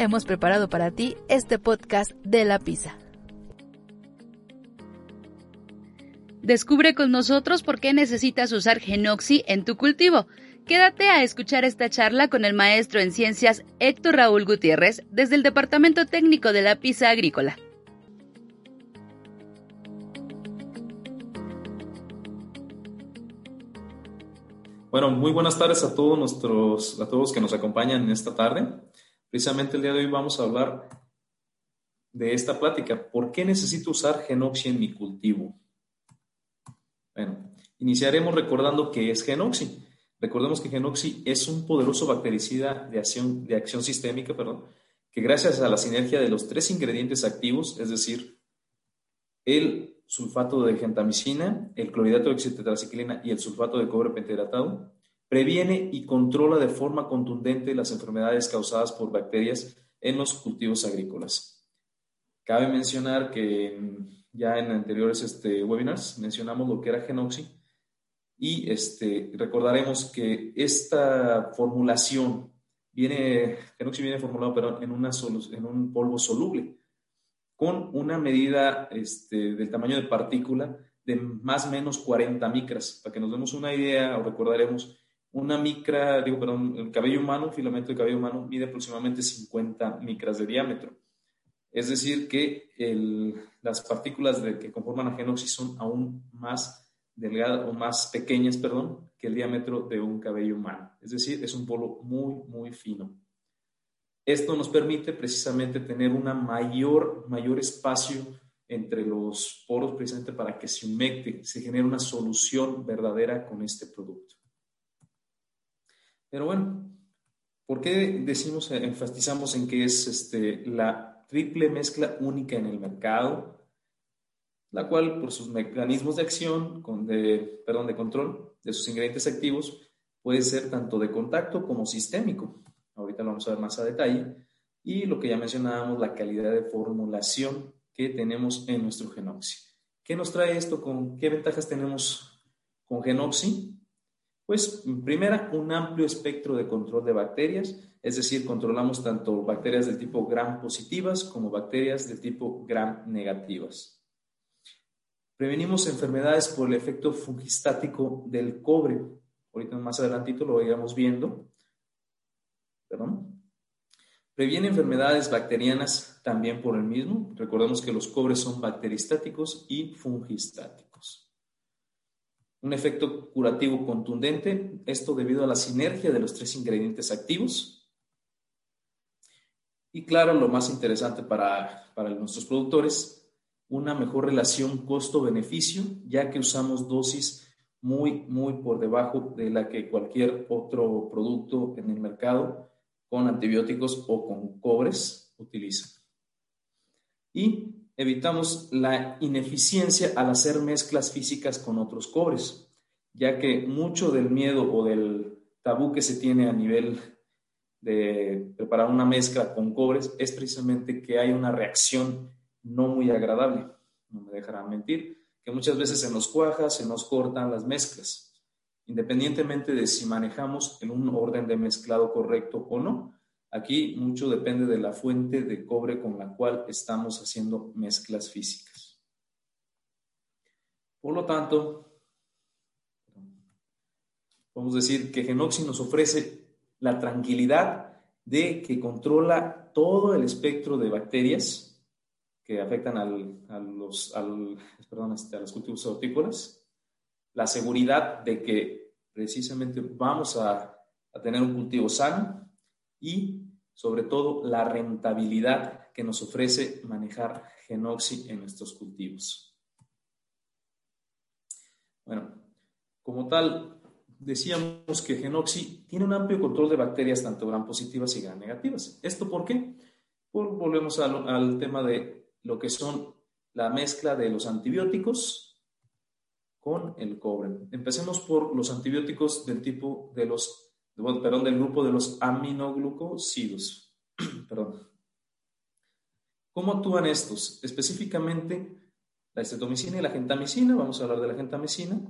Hemos preparado para ti este podcast de la pizza. Descubre con nosotros por qué necesitas usar Genoxi en tu cultivo. Quédate a escuchar esta charla con el maestro en ciencias Héctor Raúl Gutiérrez desde el Departamento Técnico de la Pizza Agrícola. Bueno, muy buenas tardes a todos nuestros, a todos que nos acompañan esta tarde. Precisamente el día de hoy vamos a hablar de esta plática. ¿Por qué necesito usar Genoxi en mi cultivo? Bueno, iniciaremos recordando qué es Genoxi. Recordemos que Genoxi es un poderoso bactericida de acción, sistémica, perdón, que gracias a la sinergia de los tres ingredientes activos, es decir, el sulfato de gentamicina, el clorhidrato de oxitetraciclina y el sulfato de cobre pentahidratado, previene y controla de forma contundente las enfermedades causadas por bacterias en los cultivos agrícolas. Cabe mencionar que ya en anteriores este, webinars mencionamos lo que era Genoxi y este, recordaremos que esta formulación viene, Genoxi viene formulado en, una en un polvo soluble con una medida este, del tamaño de partícula de más o menos 40 micras. Para que nos demos una idea o recordaremos, una micra, digo, perdón, el cabello humano, filamento de cabello humano, mide aproximadamente 50 micras de diámetro. Es decir, que las partículas de, que conforman a Genoxi son aún más delgadas o más pequeñas, perdón, que el diámetro de un cabello humano. Es decir, es un polvo muy, muy fino. Esto nos permite precisamente tener una mayor, mayor espacio entre los poros precisamente para que se humecte, se genere una solución verdadera con este producto. Pero bueno, ¿por qué decimos, enfatizamos en que es este, la triple mezcla única en el mercado, la cual por sus mecanismos de acción, con de, perdón, de control de sus ingredientes activos, puede ser tanto de contacto como sistémico. Ahorita lo vamos a ver más a detalle. Y lo que ya mencionábamos, la calidad de formulación que tenemos en nuestro Genoxi. ¿Qué nos trae esto? ¿Con qué ventajas tenemos con Genoxi? Pues, primera, un amplio espectro de control de bacterias, es decir, controlamos tanto bacterias del tipo gram positivas como bacterias del tipo gram negativas. Prevenimos enfermedades por el efecto fungistático del cobre. Ahorita más adelantito lo iremos viendo. Perdón. Previene enfermedades bacterianas también por el mismo. Recordemos que los cobres son bacteristáticos y fungistáticos un efecto curativo contundente, esto debido a la sinergia de los tres ingredientes activos. Y claro, lo más interesante para, para nuestros productores, una mejor relación costo-beneficio, ya que usamos dosis muy, muy por debajo de la que cualquier otro producto en el mercado con antibióticos o con cobres utiliza. Y evitamos la ineficiencia al hacer mezclas físicas con otros cobres, ya que mucho del miedo o del tabú que se tiene a nivel de preparar una mezcla con cobres es precisamente que hay una reacción no muy agradable. No me dejarán mentir, que muchas veces se nos cuaja, se nos cortan las mezclas, independientemente de si manejamos en un orden de mezclado correcto o no. Aquí mucho depende de la fuente de cobre con la cual estamos haciendo mezclas físicas. Por lo tanto, podemos decir que Genoxi nos ofrece la tranquilidad de que controla todo el espectro de bacterias que afectan a, los, este, cultivos hortícolas, la seguridad de que precisamente vamos a tener un cultivo sano, y sobre todo la rentabilidad que nos ofrece manejar Genoxi en nuestros cultivos. Bueno, como tal, decíamos que Genoxi tiene un amplio control de bacterias tanto gram positivas y gram negativas. ¿Esto por qué? Volvemos al tema de lo que son la mezcla de los antibióticos con el cobre. Empecemos por los antibióticos del tipo de los, perdón, del grupo de los aminoglucósidos. perdón. ¿Cómo actúan estos? Específicamente la estetomicina y la gentamicina, vamos a hablar de la gentamicina.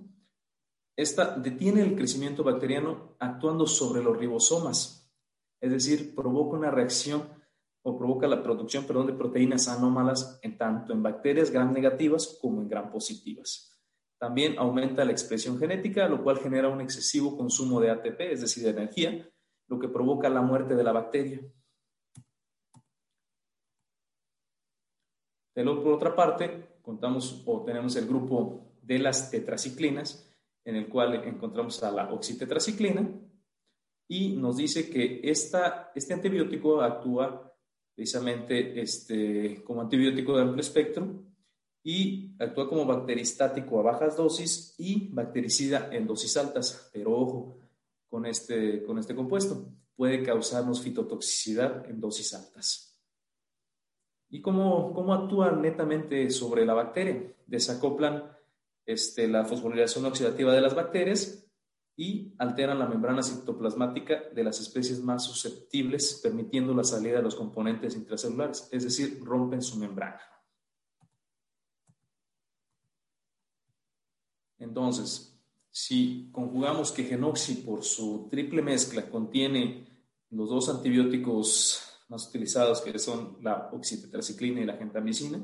Esta detiene el crecimiento bacteriano actuando sobre los ribosomas, es decir, provoca una reacción o provoca la producción perdón, de proteínas anómalas en tanto en bacterias gram negativas como en gram positivas. También aumenta la expresión genética, lo cual genera un excesivo consumo de ATP, es decir, de energía, lo que provoca la muerte de la bacteria. por otra parte, contamos o tenemos el grupo de las tetraciclinas, en el cual encontramos a la oxitetraciclina, y nos dice que esta, este antibiótico actúa precisamente este, como antibiótico de amplio espectro y actúa como bacteristático a bajas dosis y bactericida en dosis altas. Pero ojo con este, con este compuesto, puede causarnos fitotoxicidad en dosis altas. ¿Y cómo, cómo actúan netamente sobre la bacteria? Desacoplan este, la fosforilación oxidativa de las bacterias y alteran la membrana citoplasmática de las especies más susceptibles, permitiendo la salida de los componentes intracelulares, es decir, rompen su membrana. Entonces, si conjugamos que Genoxi por su triple mezcla contiene los dos antibióticos más utilizados, que son la oxitetraciclina y la gentamicina,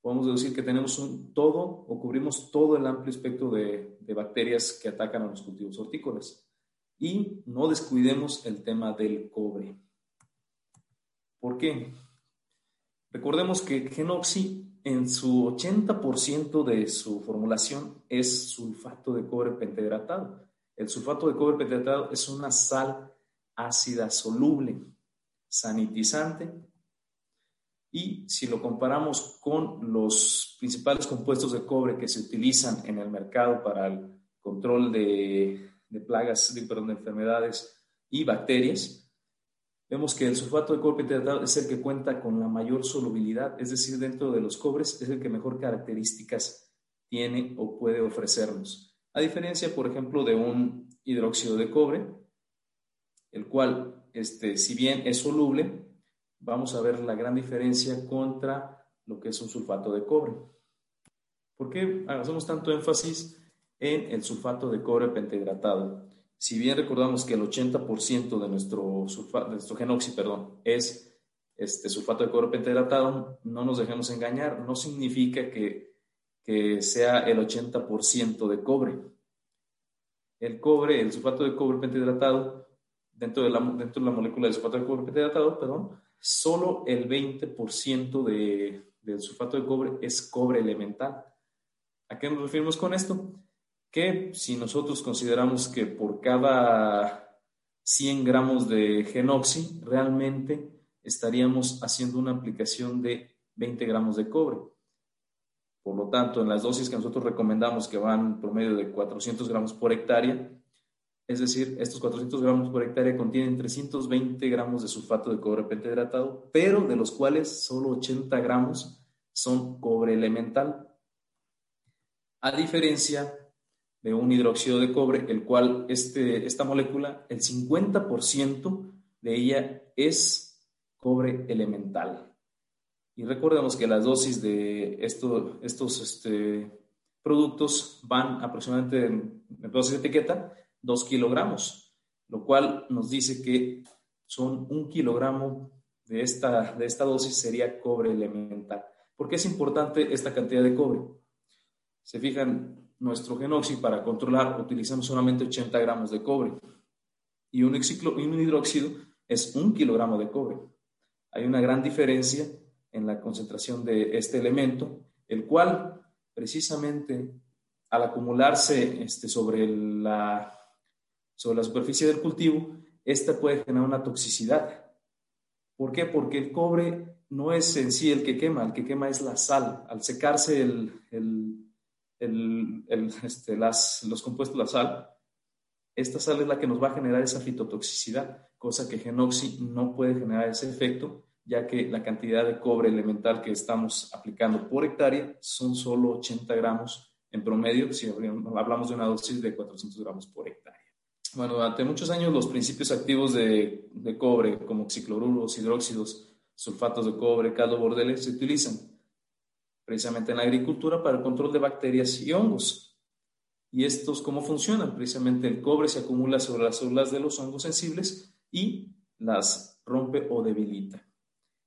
podemos decir que tenemos un todo o cubrimos todo el amplio espectro de, de, bacterias que atacan a los cultivos hortícolas. Y no descuidemos el tema del cobre. ¿Por qué? Recordemos que Genoxi en su 80% de su formulación es sulfato de cobre pentahidratado. El sulfato de cobre pentahidratado es una sal ácida soluble, sanitizante y si lo comparamos con los principales compuestos de cobre que se utilizan en el mercado para el control de, plagas, perdón, de enfermedades y bacterias, vemos que el sulfato de cobre pentahidratado es el que cuenta con la mayor solubilidad, es decir, dentro de los cobres es el que mejor características tiene o puede ofrecernos. A diferencia, por ejemplo, de un hidróxido de cobre, el cual, este, si bien es soluble, vamos a ver la gran diferencia contra lo que es un sulfato de cobre. ¿Por qué hacemos tanto énfasis en el sulfato de cobre pentahidratado? Si bien recordamos que el 80% de nuestro, de nuestro genoxi perdón, es este sulfato de cobre pentahidratado, no nos dejemos engañar, no significa que, que sea el 80% de cobre. El cobre, el sulfato de cobre pentahidratado, dentro de la, dentro de la molécula de sulfato de cobre pentahidratado, perdón, solo el 20% de, del sulfato de cobre es cobre elemental. ¿A qué nos referimos con esto? Que si nosotros consideramos que por cada 100 gramos de genoxi, realmente estaríamos haciendo una aplicación de 20 gramos de cobre. Por lo tanto, en las dosis que nosotros recomendamos, que van promedio de 400 gramos por hectárea, es decir, estos 400 gramos por hectárea contienen 320 gramos de sulfato de cobre pentahidratado, pero de los cuales solo 80 gramos son cobre elemental. A diferencia de un hidróxido de cobre, el cual este, esta molécula, el 50% de ella es cobre elemental. Y recordemos que las dosis de estos este, productos van aproximadamente en, en dosis de etiqueta 2 kilogramos, lo cual nos dice que son un kilogramo de esta, de esta dosis sería cobre elemental. ¿Por qué es importante esta cantidad de cobre? Se fijan, nuestro genoxi para controlar utilizamos solamente 80 gramos de cobre y un, y un hidróxido es un kilogramo de cobre. Hay una gran diferencia en la concentración de este elemento, el cual precisamente al acumularse este, sobre la sobre la superficie del cultivo, esta puede generar una toxicidad. ¿Por qué? Porque el cobre no es en sí el que quema, el que quema es la sal. Al secarse el, este, los compuestos la sal, esta sal es la que nos va a generar esa fitotoxicidad, cosa que Genoxi no puede generar ese efecto, ya que la cantidad de cobre elemental que estamos aplicando por hectárea son solo 80 gramos en promedio, si hablamos de una dosis de 400 gramos por hectárea. Bueno, durante muchos años los principios activos de, de cobre, como cicloruros, hidróxidos, sulfatos de cobre, caldo bordeles, se utilizan precisamente en la agricultura para el control de bacterias y hongos. ¿Y estos cómo funcionan? Precisamente el cobre se acumula sobre las células de los hongos sensibles y las rompe o debilita.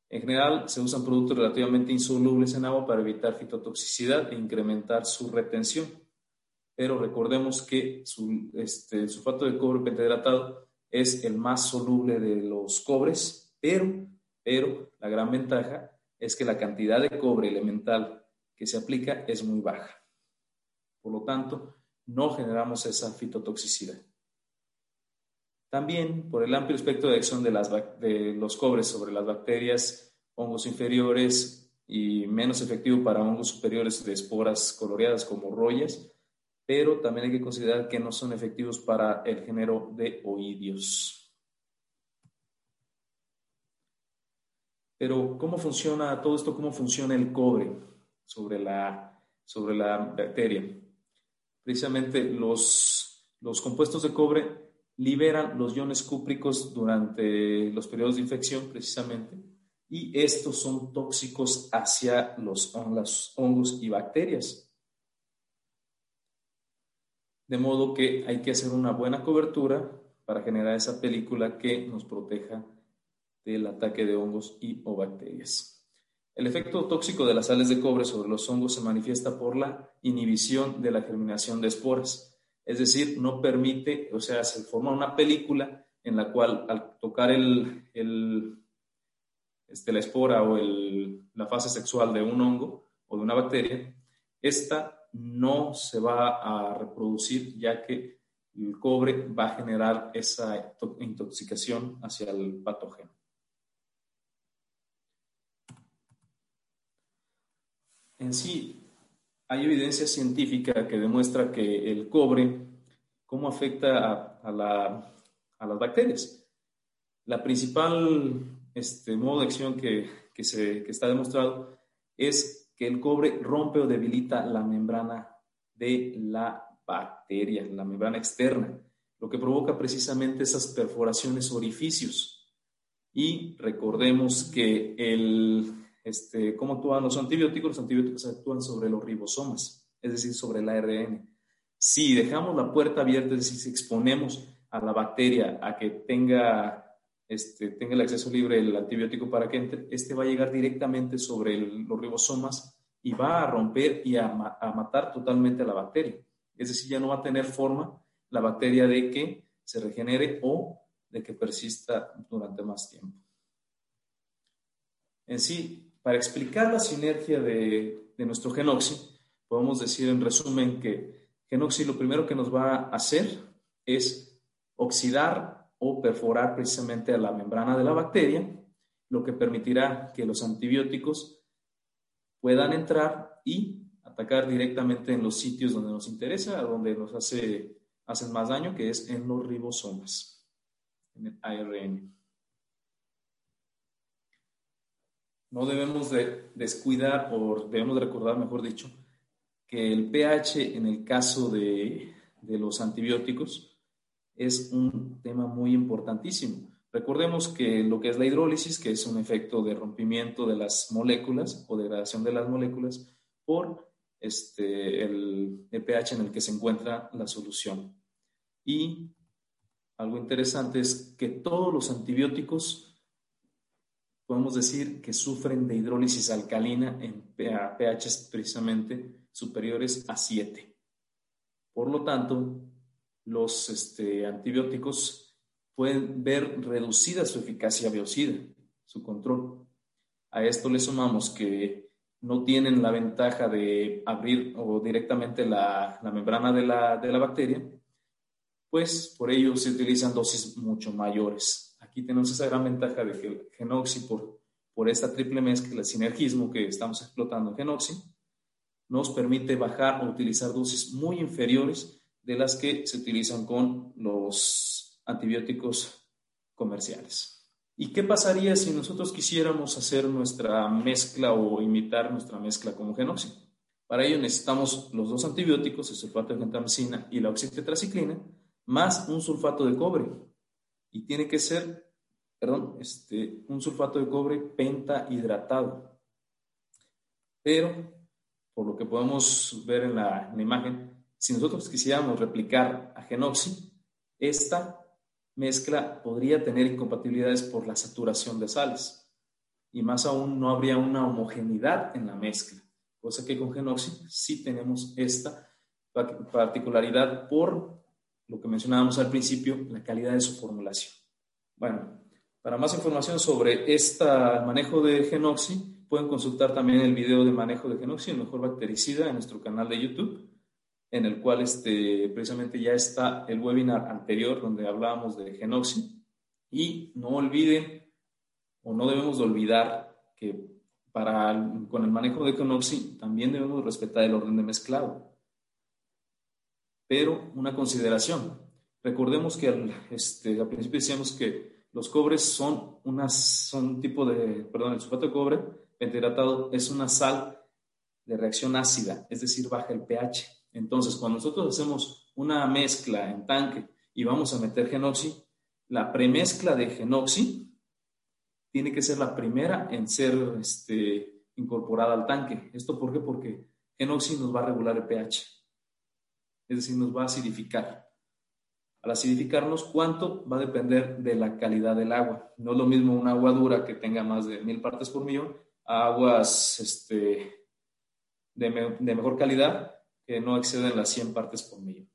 En general, se usan productos relativamente insolubles en agua para evitar fitotoxicidad e incrementar su retención. Pero recordemos que este, el sulfato de cobre pentahidratado es el más soluble de los cobres, pero, pero la gran ventaja es que la cantidad de cobre elemental que se aplica es muy baja. Por lo tanto, no generamos esa fitotoxicidad. También, por el amplio espectro de acción de, los cobres sobre las bacterias, hongos inferiores y menos efectivo para hongos superiores de esporas coloreadas como rollas, pero también hay que considerar que no son efectivos para el género de oidios. Pero, ¿cómo funciona todo esto? ¿Cómo funciona el cobre sobre la, sobre la bacteria? precisamente los, los compuestos de cobre liberan los iones cúpricos durante los periodos de infección, precisamente, y estos son tóxicos hacia los, hongos y bacterias. De modo que hay que hacer una buena cobertura para generar esa película que nos proteja del ataque de hongos y o bacterias. El efecto tóxico de las sales de cobre sobre los hongos se manifiesta por la inhibición de la germinación de esporas, es decir, no permite, o sea, se forma una película en la cual al tocar el, este, la espora o la fase sexual de un hongo o de una bacteria, esta no se va a reproducir ya que el cobre va a generar esa intoxicación hacia el patógeno. En sí hay evidencia científica que demuestra que el cobre, cómo afecta a, las bacterias. La principal este, modo de acción que, se, que está demostrado es que el cobre rompe o debilita la membrana de la bacteria, la membrana externa, lo que provoca precisamente esas perforaciones orificios. Y recordemos que el, este, ¿Cómo actúan los antibióticos? Los antibióticos actúan sobre los ribosomas, es decir, sobre el ARN. Si dejamos la puerta abierta, es decir, si exponemos a la bacteria a que tenga, este, tenga el acceso libre el antibiótico para que entre, este va a llegar directamente sobre los ribosomas y va a romper y a, a matar totalmente a la bacteria. Es decir, ya no va a tener forma la bacteria de que se regenere o de que persista durante más tiempo. En sí, para explicar la sinergia de, nuestro Genoxi, podemos decir en resumen que Genoxi lo primero que nos va a hacer es oxidar o perforar precisamente a la membrana de la bacteria, lo que permitirá que los antibióticos puedan entrar y atacar directamente en los sitios donde nos interesa, donde nos hace, hacen más daño, que es en los ribosomas, en el ARN. No debemos de descuidar o debemos de recordar, mejor dicho, que el pH en el caso de, los antibióticos es un tema muy importantísimo. Recordemos que lo que es la hidrólisis, que es un efecto de rompimiento de las moléculas o degradación de las moléculas por este, el, el pH en el que se encuentra la solución. Y algo interesante es que todos los antibióticos podemos decir que sufren de hidrólisis alcalina en pH precisamente superiores a 7. Por lo tanto, los este, antibióticos pueden ver reducida su eficacia biocida, su control. A esto le sumamos que no tienen la ventaja de abrir o directamente la, membrana de la, de la bacteria, pues por ello se utilizan dosis mucho mayores Aquí tenemos esa gran ventaja de que el genoxi, por, por esta triple mezcla, el sinergismo que estamos explotando en Genoxi, nos permite bajar o utilizar dosis muy inferiores de las que se utilizan con los antibióticos comerciales. ¿Y qué pasaría si nosotros quisiéramos hacer nuestra mezcla o imitar nuestra mezcla como Genoxi? Para ello necesitamos los dos antibióticos, el sulfato de gentamicina y la oxitetraciclina, más un sulfato de cobre. Y tiene que ser, perdón, este, un sulfato de cobre pentahidratado. Pero, por lo que podemos ver en la, en la imagen, si nosotros quisiéramos replicar a Genoxi, esta mezcla podría tener incompatibilidades por la saturación de sales. Y más aún, no habría una homogeneidad en la mezcla, cosa que con Genoxi sí tenemos esta particularidad por lo que mencionábamos al principio, la calidad de su formulación. Bueno, para más información sobre este manejo de Genoxi, pueden consultar también el video de manejo de Genoxi, el mejor bactericida, en nuestro canal de YouTube en el cual este, precisamente ya está el webinar anterior donde hablábamos de Genoxi. Y no olviden o no debemos olvidar que para, con el manejo de Genoxi también debemos respetar el orden de mezclado. Pero una consideración, recordemos que al, este, al principio decíamos que los cobres son, un tipo de, perdón, el sulfato de cobre pentahidratado es una sal de reacción ácida, es decir, baja el pH. Entonces, cuando nosotros hacemos una mezcla en tanque y vamos a meter genoxi, la premezcla de genoxi tiene que ser la primera en ser este, incorporada al tanque. ¿Esto por qué? Porque genoxi nos va a regular el pH, es decir, nos va a acidificar. Al acidificarnos, ¿cuánto? Va a depender de la calidad del agua. No es lo mismo un agua dura que tenga más de mil partes por millón a aguas este, de, de mejor calidad que no exceden las 100 partes por millón.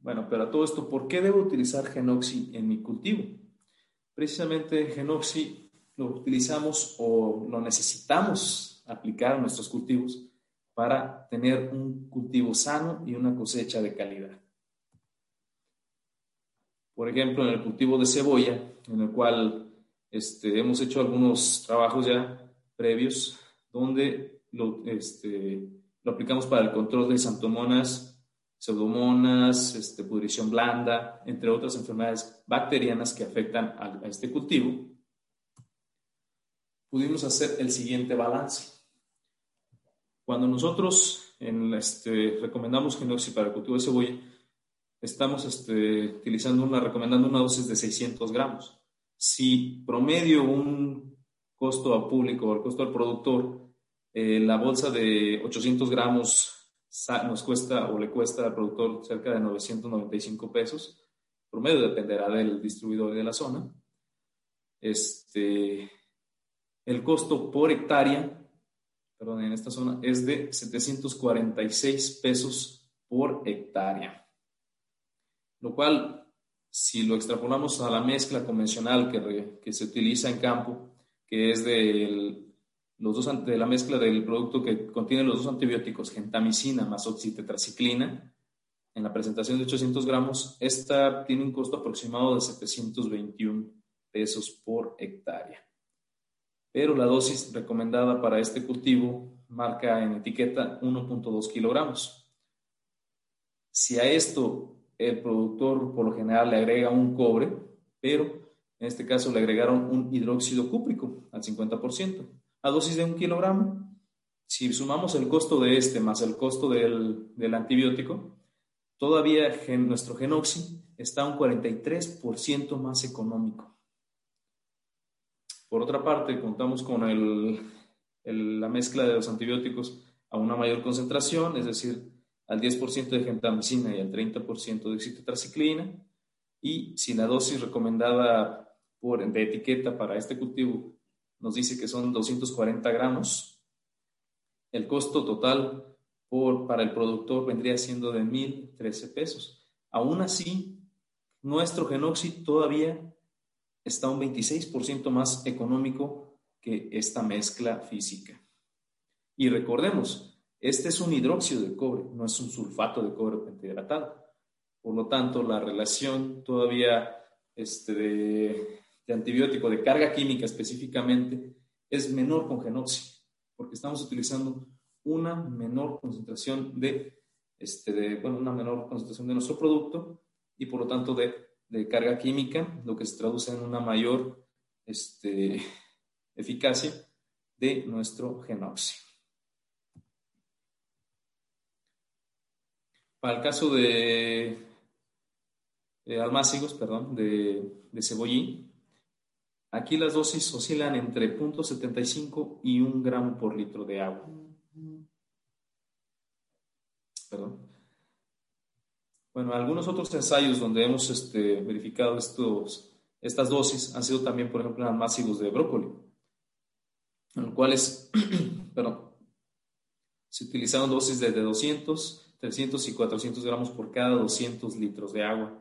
Bueno, pero a todo esto, ¿por qué debo utilizar Genoxi en mi cultivo? Precisamente Genoxi lo utilizamos o lo necesitamos aplicar a nuestros cultivos para tener un cultivo sano y una cosecha de calidad. Por ejemplo, en el cultivo de cebolla, en el cual este, hemos hecho algunos trabajos ya previos, donde lo, este, aplicamos para el control de santomonas, pseudomonas, este, pudrición blanda, entre otras enfermedades bacterianas que afectan a, este cultivo, pudimos hacer el siguiente balance. Cuando nosotros en este, recomendamos Genoxi para el cultivo de cebolla, estamos este, utilizando una, recomendando una dosis de 600 gramos. Si promedio un costo a público o el costo al productor, eh, la bolsa de 800 gramos nos cuesta o le cuesta al productor cerca de 995 pesos. Promedio dependerá del distribuidor de la zona. Este, el costo por hectárea, perdón, en esta zona es de 746 pesos por hectárea. Lo cual, si lo extrapolamos a la mezcla convencional que, que se utiliza en campo, que es de, los dos, de la mezcla del producto que contiene los dos antibióticos, gentamicina más oxitetraciclina, en la presentación de 800 gramos, esta tiene un costo aproximado de 721 pesos por hectárea. Pero la dosis recomendada para este cultivo marca en etiqueta 1.2 kilogramos. Si a esto el productor por lo general le agrega un cobre, pero en este caso le agregaron un hidróxido cúprico al 50%. A dosis de un kilogramo, si sumamos el costo de este más el costo del, antibiótico, todavía nuestro genoxi está un 43% más económico. Por otra parte, contamos con la mezcla de los antibióticos a una mayor concentración, es decir, al 10% de gentamicina y al 30% de citotraciclina. Y si la dosis recomendada de etiqueta para este cultivo nos dice que son 240 gramos, el costo total por, para el productor vendría siendo de 1.013 pesos. Aún así, nuestro Genoxi todavía está un 26% más económico que esta mezcla física. Y recordemos, este es un hidróxido de cobre, no es un sulfato de cobre pentahidratado. Por lo tanto, la relación todavía este, de, antibiótico de carga química específicamente es menor con Genoxi, porque estamos utilizando una menor concentración de, este, de, bueno, una menor concentración de nuestro producto y por lo tanto de, de carga química, lo que se traduce en una mayor este, eficacia de nuestro Genoxi. Para el caso de, de almácigos, perdón, de, de cebollín, Aquí las dosis oscilan entre 0.75 y 1 gramo por litro de agua. Perdón. Bueno, algunos otros ensayos donde hemos este, verificado estos, estas dosis han sido también, por ejemplo, en almácigos de brócoli, en los cuales se utilizaron dosis de 200, 300 y 400 gramos por cada 200 litros de agua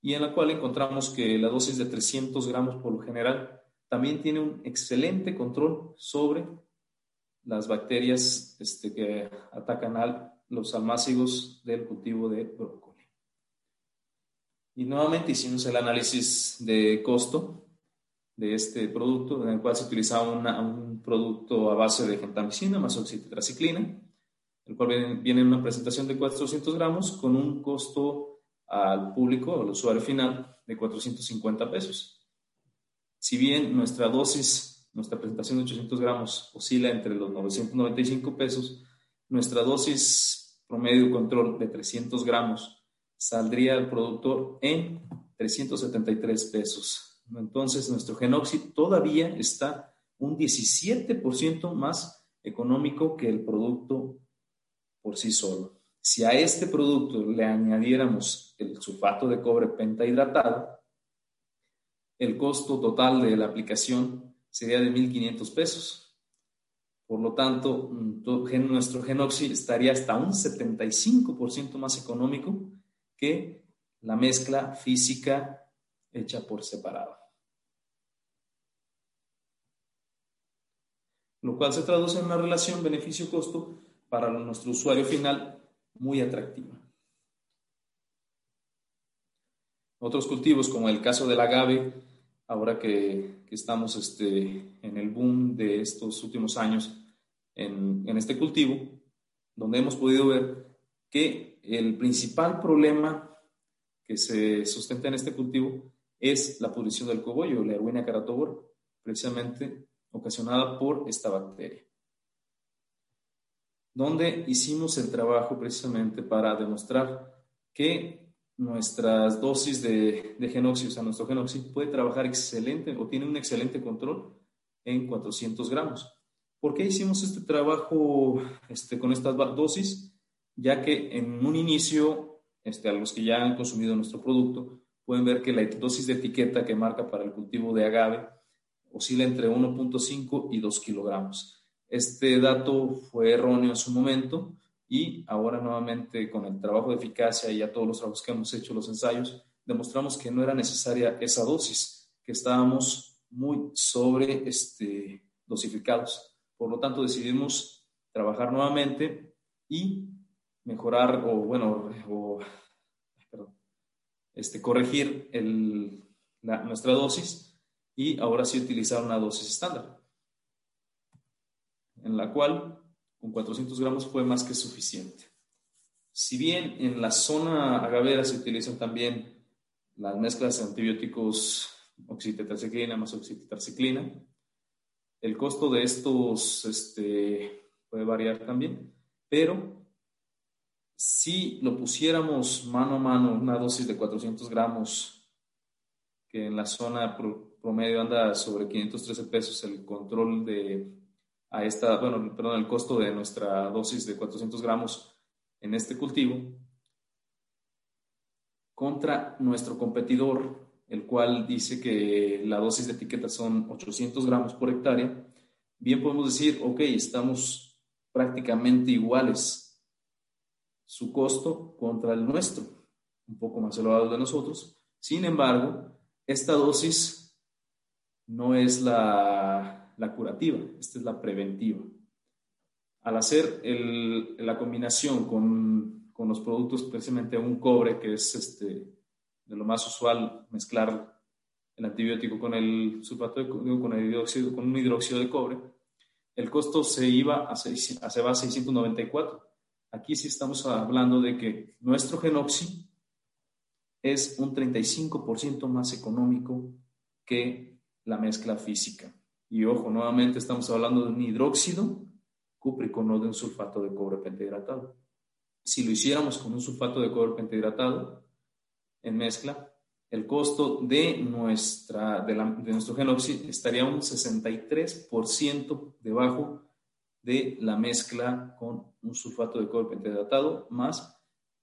y en la cual encontramos que la dosis de 300 gramos por lo general también tiene un excelente control sobre las bacterias este, que atacan a los almácigos del cultivo de brócoli. Y nuevamente hicimos el análisis de costo de este producto, en el cual se utilizaba un producto a base de gentamicina más oxitetraciclina, el cual viene, viene en una presentación de 400 gramos con un costo al público, al usuario final, de 450 pesos. Si bien nuestra dosis, nuestra presentación de 800 gramos oscila entre los 995 pesos, nuestra dosis promedio control de 300 gramos saldría al productor en 373 pesos. Entonces, nuestro Genoxi todavía está un 17% más económico que el producto por sí solo. Si a este producto le añadiéramos el sulfato de cobre pentahidratado, el costo total de la aplicación sería de 1.500 pesos. Por lo tanto, nuestro Genoxi estaría hasta un 75% más económico que la mezcla física hecha por separado. Lo cual se traduce en una relación beneficio-costo para nuestro usuario final muy atractiva. Otros cultivos, como el caso del agave, ahora que, estamos este, en el boom de estos últimos años en, en este cultivo, donde hemos podido ver que el principal problema que se sustenta en este cultivo es la pudrición del cogollo, la Erwinia caratobor, precisamente ocasionada por esta bacteria donde hicimos el trabajo precisamente para demostrar que nuestras dosis de, de genoxi, o sea, nuestro genoxi puede trabajar excelente o tiene un excelente control en 400 gramos. ¿Por qué hicimos este trabajo este, con estas dosis? Ya que en un inicio, este, a los que ya han consumido nuestro producto, pueden ver que la dosis de etiqueta que marca para el cultivo de agave oscila entre 1.5 y 2 kilogramos. Este dato fue erróneo en su momento y ahora nuevamente con el trabajo de eficacia y a todos los trabajos que hemos hecho, los ensayos, demostramos que no era necesaria esa dosis, que estábamos muy sobre este, dosificados. Por lo tanto, decidimos trabajar nuevamente y mejorar o, bueno, este, corregir nuestra dosis y ahora sí utilizar una dosis estándar en la cual con 400 gramos fue más que suficiente. Si bien en la zona agavera se utilizan también las mezclas de antibióticos oxitetraciclina más oxitetraciclina, el costo de estos este, puede variar también, pero si lo pusiéramos mano a mano, una dosis de 400 gramos, que en la zona promedio anda sobre 513 pesos el control de a esta, bueno, perdón, el costo de nuestra dosis de 400 gramos en este cultivo contra nuestro competidor, el cual dice que la dosis de etiqueta son 800 gramos por hectárea, bien podemos decir, ok, estamos prácticamente iguales su costo contra el nuestro, un poco más elevado de nosotros. Sin embargo, esta dosis no es la la curativa, esta es la preventiva. Al hacer la combinación con, los productos, precisamente un cobre que es este, de lo más usual mezclar el antibiótico con el sulfato de, con el hidróxido, con un hidróxido de cobre, el costo se iba a, 6, a, se va a 694. Aquí sí estamos hablando de que nuestro genoxi es un 35% más económico que la mezcla física. Y ojo, nuevamente estamos hablando de un hidróxido cúprico, no de un sulfato de cobre pentahidratado. Si lo hiciéramos con un sulfato de cobre pentahidratado en mezcla, el costo de, nuestra, de, nuestro genoxi estaría un 63% debajo de la mezcla con un sulfato de cobre pentahidratado más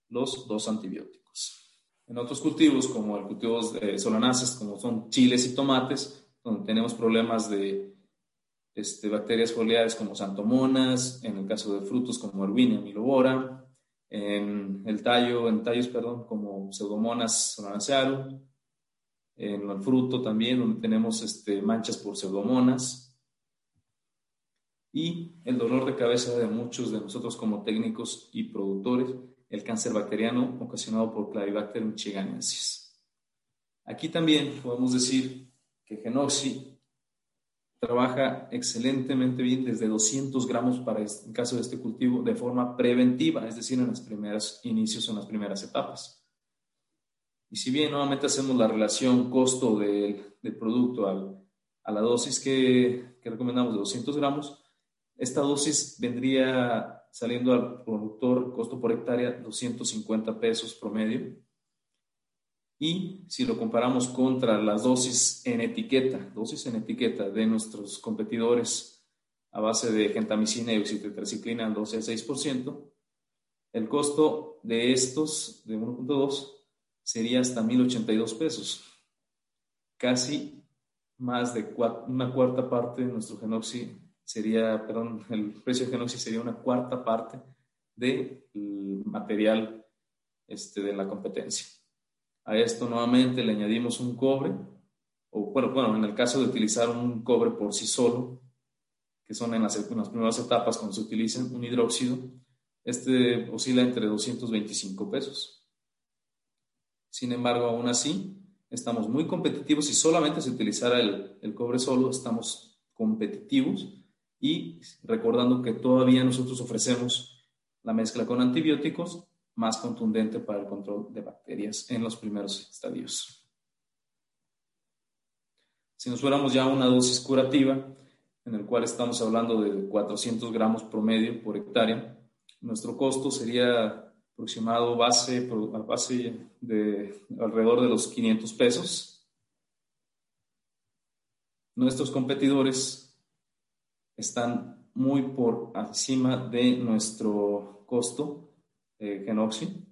los dos antibióticos. En otros cultivos, como el cultivos de solanáceas, como son chiles y tomates, donde tenemos problemas de este, bacterias foliares como santomonas, en el caso de frutos como Erwinia milobora, en el tallo, en tallos, perdón, como pseudomonas solanacearum, en el fruto también, donde tenemos este, manchas por pseudomonas, y el dolor de cabeza de muchos de nosotros como técnicos y productores, el cáncer bacteriano ocasionado por Clavibacterium michiganensis. Aquí también podemos decir que Genoxi trabaja excelentemente bien desde 200 gramos para este, caso de este cultivo de forma preventiva, es decir, en los primeros inicios, en las primeras etapas. Y si bien nuevamente hacemos la relación costo del, producto a la dosis que, que recomendamos de 200 gramos, esta dosis vendría saliendo al productor costo por hectárea 250 pesos promedio. Y si lo comparamos contra las dosis en etiqueta, dosis en etiqueta de nuestros competidores a base de gentamicina y oxitetraciclina al 12 al 6%, el costo de estos de 1.2 sería hasta 1.082 pesos. Casi más de una cuarta parte de nuestro genoxi sería, perdón, el precio de Genoxi sería una cuarta parte del material este, de la competencia. A esto nuevamente le añadimos un cobre, o bueno, bueno, en el caso de utilizar un cobre por sí solo, que son en las, en las primeras etapas cuando se utiliza un hidróxido, este oscila entre 225 pesos. Sin embargo, aún así, estamos muy competitivos. Si solamente se utilizara el, el cobre solo, estamos competitivos y recordando que todavía nosotros ofrecemos la mezcla con antibióticos más contundente para el control de bacterias en los primeros estadios. Si nos fuéramos ya a una dosis curativa, en el cual estamos hablando de 400 gramos promedio por hectárea, nuestro costo sería aproximado base, base de alrededor de los 500 pesos. Nuestros competidores están muy por encima de nuestro costo de Genoxi,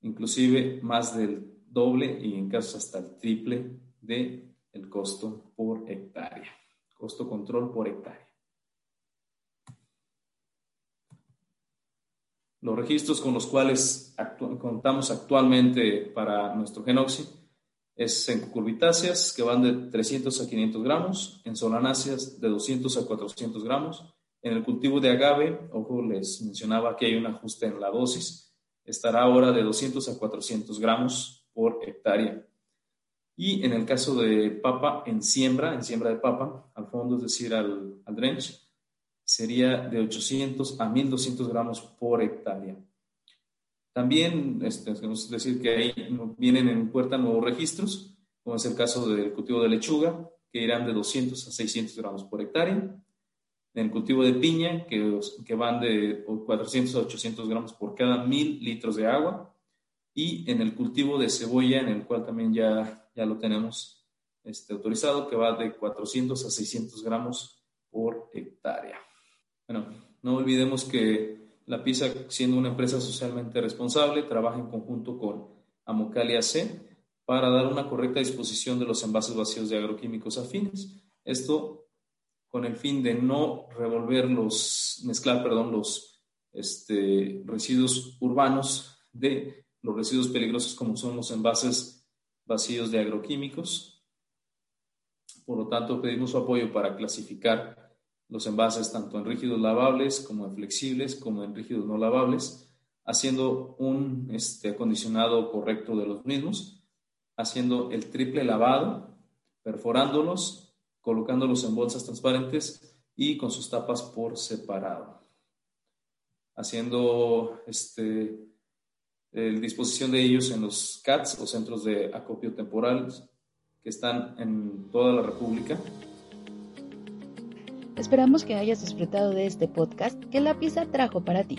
inclusive más del doble y en casos hasta el triple de el costo por hectárea, costo control por hectárea. Los registros con los cuales contamos actualmente para nuestro Genoxi es en cucurbitáceas que van de 300 a 500 gramos, en solanáceas de 200 a 400 gramos. En el cultivo de agave, ojo, les mencionaba que hay un ajuste en la dosis, estará ahora de 200 a 400 gramos por hectárea. Y en el caso de papa en siembra, en siembra de papa, al fondo, es decir, al, al drench, sería de 800 a 1200 gramos por hectárea. También este, decir que ahí vienen en puerta nuevos registros, como es el caso del cultivo de lechuga, que irán de 200 a 600 gramos por hectárea. En el cultivo de piña, que, que van de 400 a 800 gramos por cada mil litros de agua. Y en el cultivo de cebolla, en el cual también ya, ya lo tenemos este, autorizado, que va de 400 a 600 gramos por hectárea. Bueno, no olvidemos que la PISA, siendo una empresa socialmente responsable, trabaja en conjunto con Amocalia C para dar una correcta disposición de los envases vacíos de agroquímicos afines. Esto con el fin de no revolver los, mezclar, perdón, los este, residuos urbanos de los residuos peligrosos como son los envases vacíos de agroquímicos. Por lo tanto, pedimos su apoyo para clasificar los envases tanto en rígidos lavables como en flexibles como en rígidos no lavables, haciendo un este, acondicionado correcto de los mismos haciendo el triple lavado, perforándolos, colocándolos en bolsas transparentes y con sus tapas por separado. Haciendo este, la disposición de ellos en los CATs o centros de acopio temporal que están en toda la República. Esperamos que hayas disfrutado de este podcast que la pizza trajo para ti.